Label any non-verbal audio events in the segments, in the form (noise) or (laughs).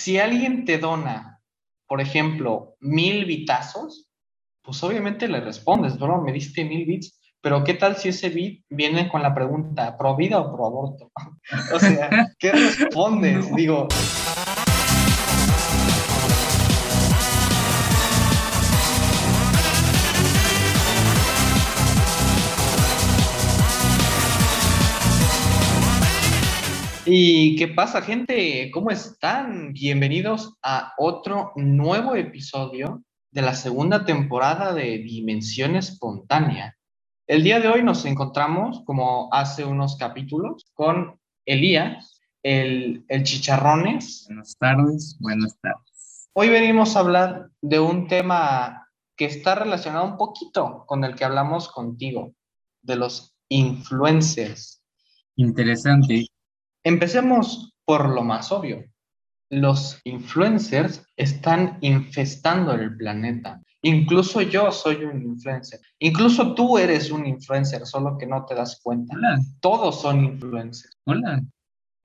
si alguien te dona, por ejemplo, mil bitazos, pues obviamente le respondes, bro, me diste mil bits, pero ¿qué tal si ese bit viene con la pregunta, ¿pro vida o pro aborto? (laughs) o sea, ¿qué respondes? (laughs) Digo... ¿Y qué pasa, gente? ¿Cómo están? Bienvenidos a otro nuevo episodio de la segunda temporada de Dimensión Espontánea. El día de hoy nos encontramos, como hace unos capítulos, con Elías, el, el Chicharrones. Buenas tardes, buenas tardes. Hoy venimos a hablar de un tema que está relacionado un poquito con el que hablamos contigo, de los influencers. Interesante. Empecemos por lo más obvio. Los influencers están infestando el planeta. Incluso yo soy un influencer. Incluso tú eres un influencer, solo que no te das cuenta. Hola. Todos son influencers. Hola.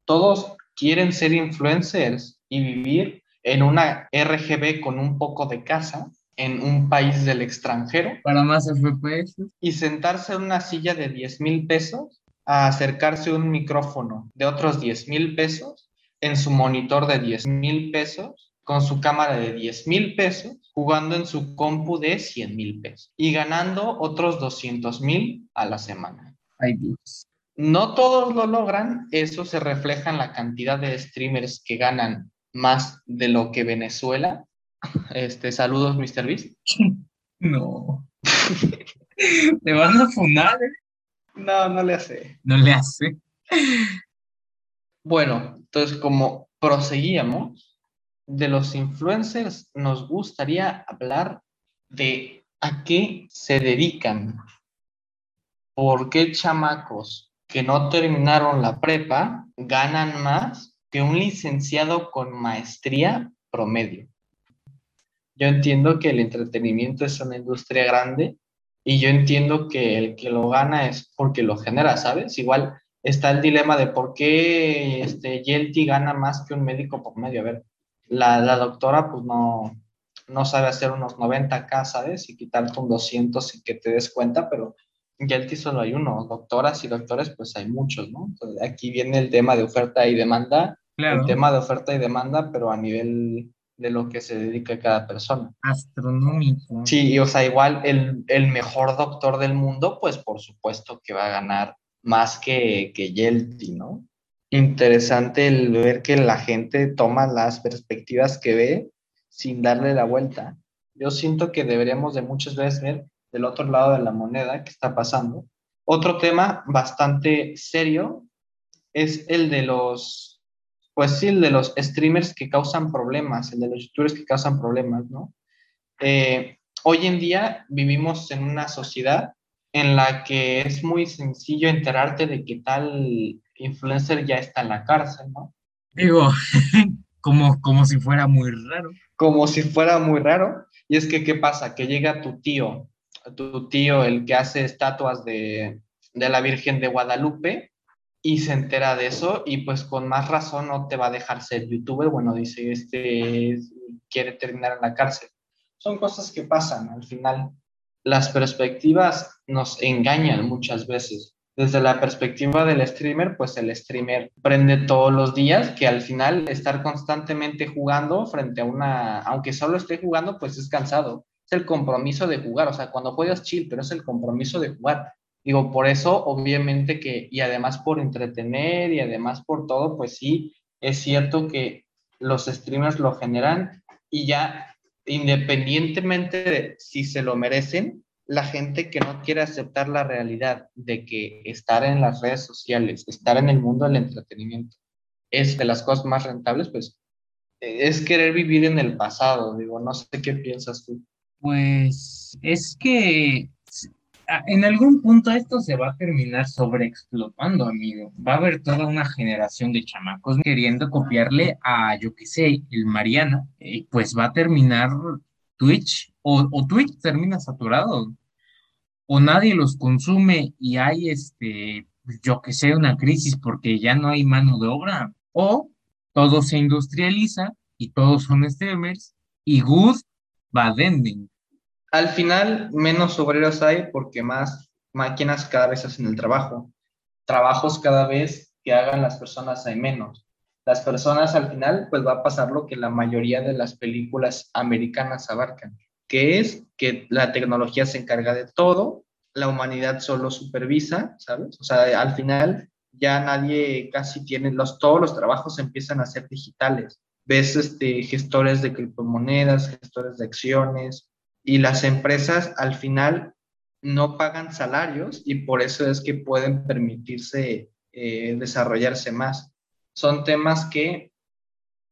Todos quieren ser influencers y vivir en una RGB con un poco de casa en un país del extranjero Para más FPS. y sentarse en una silla de 10 mil pesos a acercarse a un micrófono de otros 10 mil pesos en su monitor de 10 mil pesos con su cámara de 10 mil pesos jugando en su compu de 100 mil pesos y ganando otros 200 mil a la semana. Ay, Dios. No todos lo logran, eso se refleja en la cantidad de streamers que ganan más de lo que Venezuela. (laughs) Este, saludos, Mr. Beast. (laughs) No. (laughs) Te van a funar. ¿eh? No, no le hace. No le hace. Bueno, entonces como proseguíamos, de los influencers nos gustaría hablar de a qué se dedican. ¿Por qué chamacos que no terminaron la prepa ganan más que un licenciado con maestría promedio? Yo entiendo que el entretenimiento es una industria grande y yo entiendo que el que lo gana es porque lo genera, ¿sabes? Igual está el dilema de por qué este Yelty gana más que un médico por medio. A ver, la, la doctora pues no, no sabe hacer unos 90K, ¿sabes? Y quitarte un 200 y que te des cuenta, pero Yelty solo hay uno. Doctoras y doctores pues hay muchos, ¿no? Entonces, aquí viene el tema de oferta y demanda, Claro. el tema de oferta y demanda, pero a nivel de lo que se dedica cada persona. Astronómico. Sí, y, o sea, igual el, el mejor doctor del mundo, pues por supuesto que va a ganar más que, que Yelty, ¿no? Interesante el ver que la gente toma las perspectivas que ve sin darle la vuelta. Yo siento que deberíamos de muchas veces ver del otro lado de la moneda qué está pasando. Otro tema bastante serio es el de los, pues sí, el de los streamers que causan problemas, el de los youtubers que causan problemas, ¿no? Eh, hoy en día vivimos en una sociedad en la que es muy sencillo enterarte de que tal influencer ya está en la cárcel, ¿no? Digo, (laughs) como, como si fuera muy raro. Como si fuera muy raro. Y es que, ¿qué pasa? Que llega tu tío, tu tío, el que hace estatuas de, de la Virgen de Guadalupe, y se entera de eso, y pues con más razón no te va a dejar ser youtuber. Bueno, dice, este quiere terminar en la cárcel. Son cosas que pasan al final. Las perspectivas nos engañan muchas veces. Desde la perspectiva del streamer, pues el streamer prende todos los días, que al final estar constantemente jugando frente a una, aunque solo esté jugando, pues es cansado. Es el compromiso de jugar, o sea, cuando juegas chill, pero es el compromiso de jugar. Digo, por eso, obviamente que, y además por entretener y además por todo, pues sí, es cierto que los streamers lo generan y ya independientemente de si se lo merecen, la gente que no quiere aceptar la realidad de que estar en las redes sociales, estar en el mundo del entretenimiento es de las cosas más rentables, pues eh, es querer vivir en el pasado. Digo, no sé qué piensas tú. Pues es que en algún punto esto se va a terminar sobreexplotando, amigo. Va a haber toda una generación de chamacos queriendo copiarle a, yo qué sé, el Mariana, y pues va a terminar Twitch, o, o Twitch termina saturado, o nadie los consume y hay, este, yo qué sé, una crisis porque ya no hay mano de obra, o todo se industrializa y todos son streamers y good bad ending. Al final, menos obreros hay porque más máquinas cada vez hacen el trabajo. Trabajos cada vez que hagan las personas hay menos. Las personas al final, pues va a pasar lo que la mayoría de las películas americanas abarcan, que es que la tecnología se encarga de todo, la humanidad solo supervisa, ¿sabes? O sea, al final ya nadie casi tiene los, todos los trabajos empiezan a ser digitales. Ves este, gestores de criptomonedas, gestores de acciones, y las empresas al final no pagan salarios y por eso es que pueden permitirse eh, desarrollarse más. Son temas que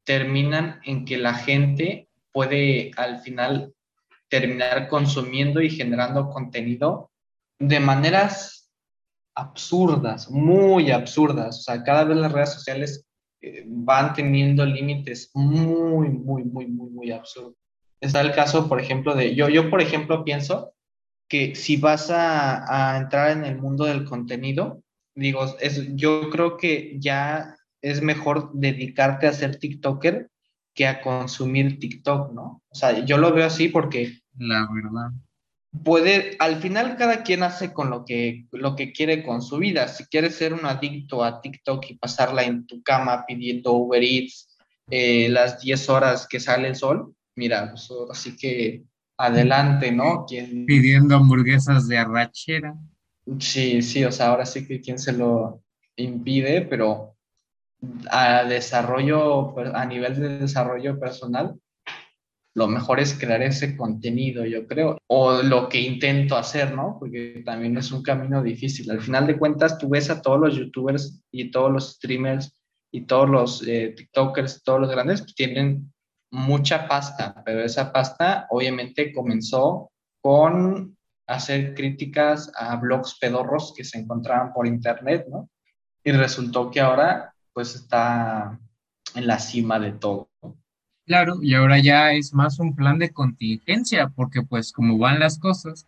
terminan en que la gente puede al final terminar consumiendo y generando contenido de maneras absurdas, muy absurdas. O sea, cada vez las redes sociales eh, van teniendo límites muy, muy, muy, muy, muy absurdos. Está el caso, por ejemplo, de yo, yo por ejemplo, pienso que si vas a, a entrar en el mundo del contenido, digo, es, yo creo que ya es mejor dedicarte a ser TikToker que a consumir TikTok, ¿no? O sea, yo lo veo así porque... La verdad puede, al final cada quien hace con lo que, lo que quiere con su vida. Si quieres ser un adicto a TikTok y pasarla en tu cama pidiendo Uber Eats eh, las 10 horas que sale el sol, mira, pues así que adelante, ¿no? Pidiendo hamburguesas de arrachera. Sí, sí, o sea, ahora sí que quien se lo impide, pero a desarrollo, a nivel de desarrollo personal, lo mejor es crear ese contenido, yo creo, o lo que intento hacer, ¿no? Porque también es un camino difícil. Al final de cuentas, tú ves a todos los youtubers y todos los streamers y todos los eh, TikTokers, todos los grandes, pues tienen mucha pasta, pero esa pasta obviamente comenzó con hacer críticas a blogs pedorros que se encontraban por internet, ¿no? Y resultó que ahora pues está en la cima de todo. Claro, y ahora ya es más un plan de contingencia, porque pues como van las cosas,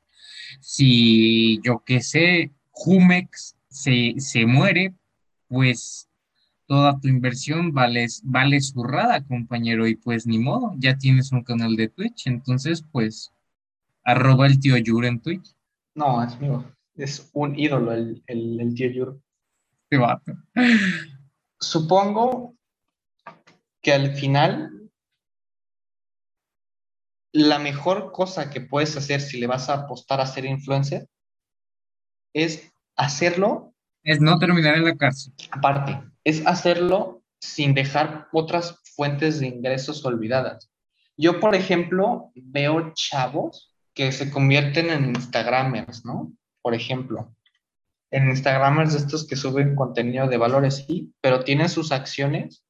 si yo qué sé, Jumex se, se muere, pues toda tu inversión vale, vale zurrada, compañero, y pues ni modo, ya tienes un canal de Twitch, entonces pues arroba el tío Yur en Twitch. No, es mío, es un ídolo el, el, tío Yur. Va. Supongo que al final la mejor cosa que puedes hacer si le vas a apostar a ser influencer es hacerlo. Es no terminar en la cárcel. Aparte, es hacerlo sin dejar otras fuentes de ingresos olvidadas. Yo, por ejemplo, veo chavos que se convierten en Instagramers, ¿no? Por ejemplo, en Instagramers estos que suben contenido de valores, sí, pero tienen sus acciones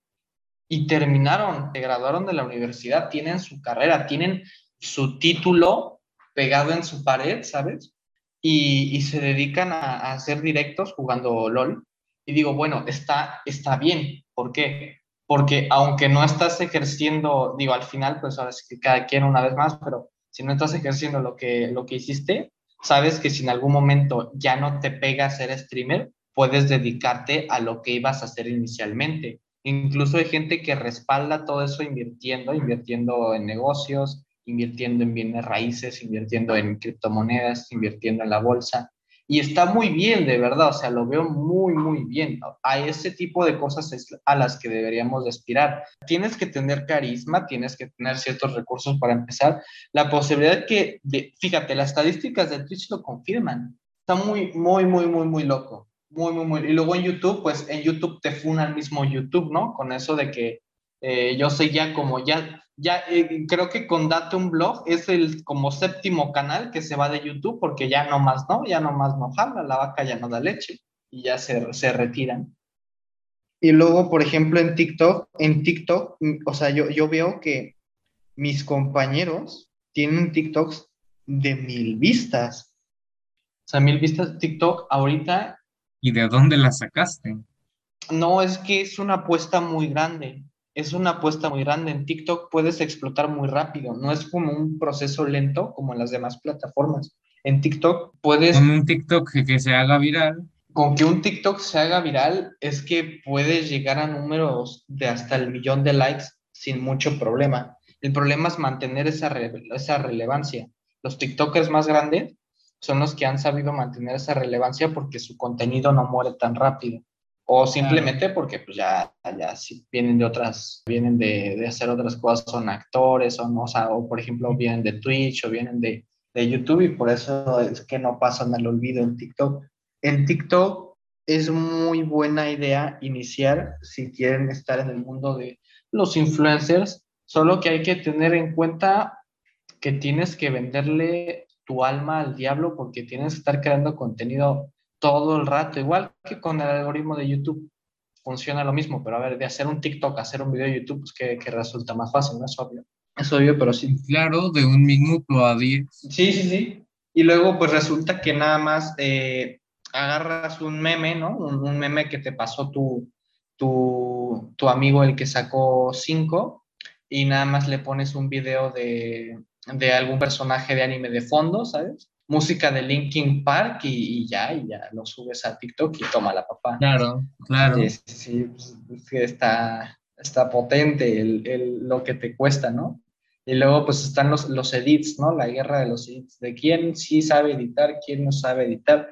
y terminaron, se graduaron de la universidad, tienen su carrera, tienen su título pegado en su pared, ¿sabes? Y, se dedican a, hacer directos jugando LOL. Y digo, bueno, está, está bien. ¿Por qué? Porque aunque no estás ejerciendo, digo, al final, pues ahora sí que cada quien una vez más, pero si no estás ejerciendo lo que, lo que hiciste, sabes que si en algún momento ya no te pega ser streamer, puedes dedicarte a lo que ibas a hacer inicialmente. Incluso hay gente que respalda todo eso invirtiendo, invirtiendo en negocios, invirtiendo en bienes raíces, invirtiendo en criptomonedas, invirtiendo en la bolsa. Y está muy bien, de verdad, o sea, lo veo muy, muy bien. A ese tipo de cosas es a las que deberíamos aspirar. Tienes que tener carisma, tienes que tener ciertos recursos para empezar. La posibilidad que, fíjate, las estadísticas de Twitch lo confirman. Está muy, muy, muy, muy, muy loco. Muy, muy, muy. Y luego en YouTube, pues en YouTube te funa el mismo YouTube, ¿no? Con eso de que eh, yo sé ya como ya, ya eh, creo que con Date un Blog es el como séptimo canal que se va de YouTube porque ya no más, ¿no? Ya no más no jala, la vaca ya no da leche y ya se, se retiran. Y luego, por ejemplo, en TikTok, en TikTok, o sea, yo, yo veo que mis compañeros tienen TikToks de mil vistas. O sea, mil vistas TikTok ahorita ¿Y de dónde la sacaste? No, es que es una apuesta muy grande. Es una apuesta muy grande. En TikTok puedes explotar muy rápido. No es como un proceso lento como en las demás plataformas. En TikTok puedes... Con un TikTok que se haga viral. Con que un TikTok se haga viral es que puedes llegar a números de hasta el millón de likes sin mucho problema. El problema es mantener esa, esa relevancia. Los TikTokers más grandes son los que han sabido mantener esa relevancia porque su contenido no muere tan rápido. O simplemente porque pues ya, ya si vienen de otras, vienen de, de, hacer otras cosas, son actores no, o, sea, o por ejemplo vienen de Twitch o vienen de, de YouTube y por eso es que no pasan al olvido en TikTok. En TikTok es muy buena idea iniciar si quieren estar en el mundo de los influencers, solo que hay que tener en cuenta que tienes que venderle tu alma al diablo porque tienes que estar creando contenido todo el rato, igual que con el algoritmo de YouTube. Funciona lo mismo, pero a ver, de hacer un TikTok a hacer un video de YouTube, pues que, resulta más fácil, ¿no? Es obvio. Es obvio, pero sí. Claro, de un minuto a diez. Sí, sí, sí. Y luego, pues resulta que nada más eh, agarras un meme, ¿no? Un, meme que te pasó tu, tu, tu amigo, el que sacó cinco, y nada más le pones un video de, de algún personaje de anime de fondo, ¿sabes? Música de Linkin Park y, ya, y ya lo subes a TikTok y toma la papá. Claro, claro. Sí, sí, pues, está, está potente el, el, lo que te cuesta, ¿no? Y luego pues están los, los edits, ¿no? La guerra de los edits, de quién sí sabe editar, quién no sabe editar.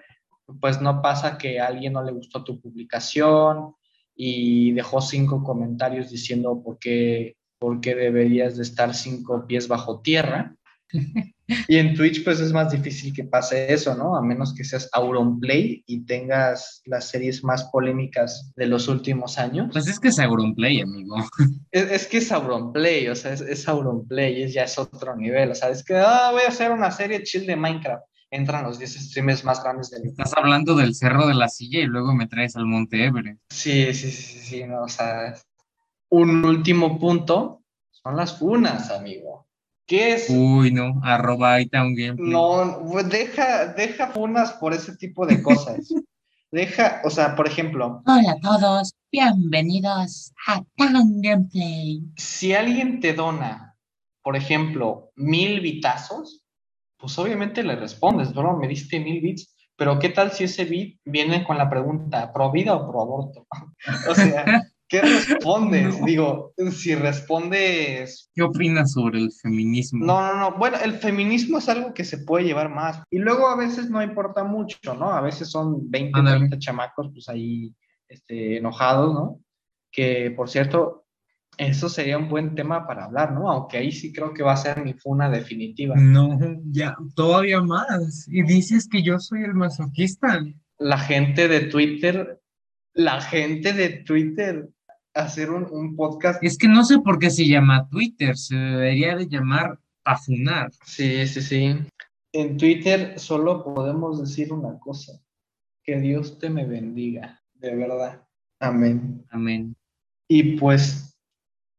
Pues no pasa que a alguien no le gustó tu publicación y dejó cinco comentarios diciendo por qué, por qué deberías de estar cinco pies bajo tierra. (laughs) Y en Twitch, pues es más difícil que pase eso, ¿no? A menos que seas Auronplay y tengas las series más polémicas de los últimos años. Pues es que es Auronplay, amigo. Es, que es Auronplay, o sea, es, es Auronplay, es, ya es otro nivel. O sea, es que ah, voy a hacer una serie chill de Minecraft. Entran los 10 streamers más grandes del mundo. Estás hablando del Cerro de la Silla y luego me traes al Monte Everest. Sí, sí, sí, sí, no, o sea, un último punto son las funas, amigo. ¿Qué es? Uy, no, arroba un gameplay. No, deja, deja funas por ese tipo de cosas. (laughs) deja, o sea, por ejemplo. Hola a todos, bienvenidos a Town Gameplay. Si alguien te dona, por ejemplo, mil bitazos, pues obviamente le respondes, bro, me diste mil bits, pero ¿qué tal si ese bit viene con la pregunta, ¿pro vida o pro aborto? (laughs) o sea, ¿Qué respondes? Digo, si respondes... ¿Qué opinas sobre el feminismo? No, no, no. Bueno, el feminismo es algo que se puede llevar más. Y luego a veces no importa mucho, ¿no? A veces son 20, 30 chamacos, pues ahí este, enojados, ¿no? Que, por cierto, eso sería un buen tema para hablar, ¿no? Aunque ahí sí creo que va a ser mi funa definitiva. No, ya, todavía más. Y dices que yo soy el masoquista. La gente de Twitter la gente de Twitter hacer un, podcast. Es que no sé por qué se llama Twitter, se debería de llamar Afunar. Sí, sí, sí. En Twitter solo podemos decir una cosa, que Dios te me bendiga, de verdad. Amén. Amén. Y pues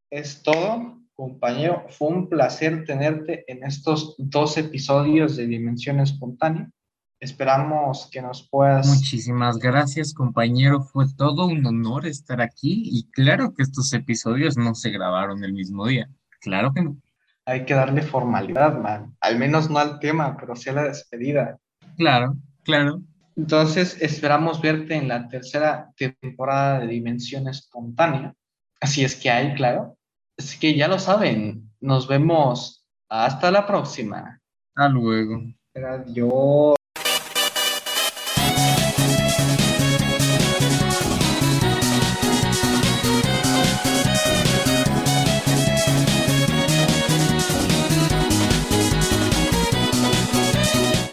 es todo, compañero. Fue un placer tenerte en estos dos episodios de Dimensión Espontánea. Esperamos que nos puedas. Muchísimas gracias, compañero. Fue todo un honor estar aquí y claro que estos episodios no se grabaron el mismo día. Claro que no. Hay que darle formalidad, man. Al menos no al tema, pero sí a la despedida. Claro, claro. Entonces, esperamos verte en la tercera temporada de Dimensión Espontánea. Así es que hay, claro. Así que ya lo saben. Nos vemos. Hasta la próxima. Hasta luego. Adiós.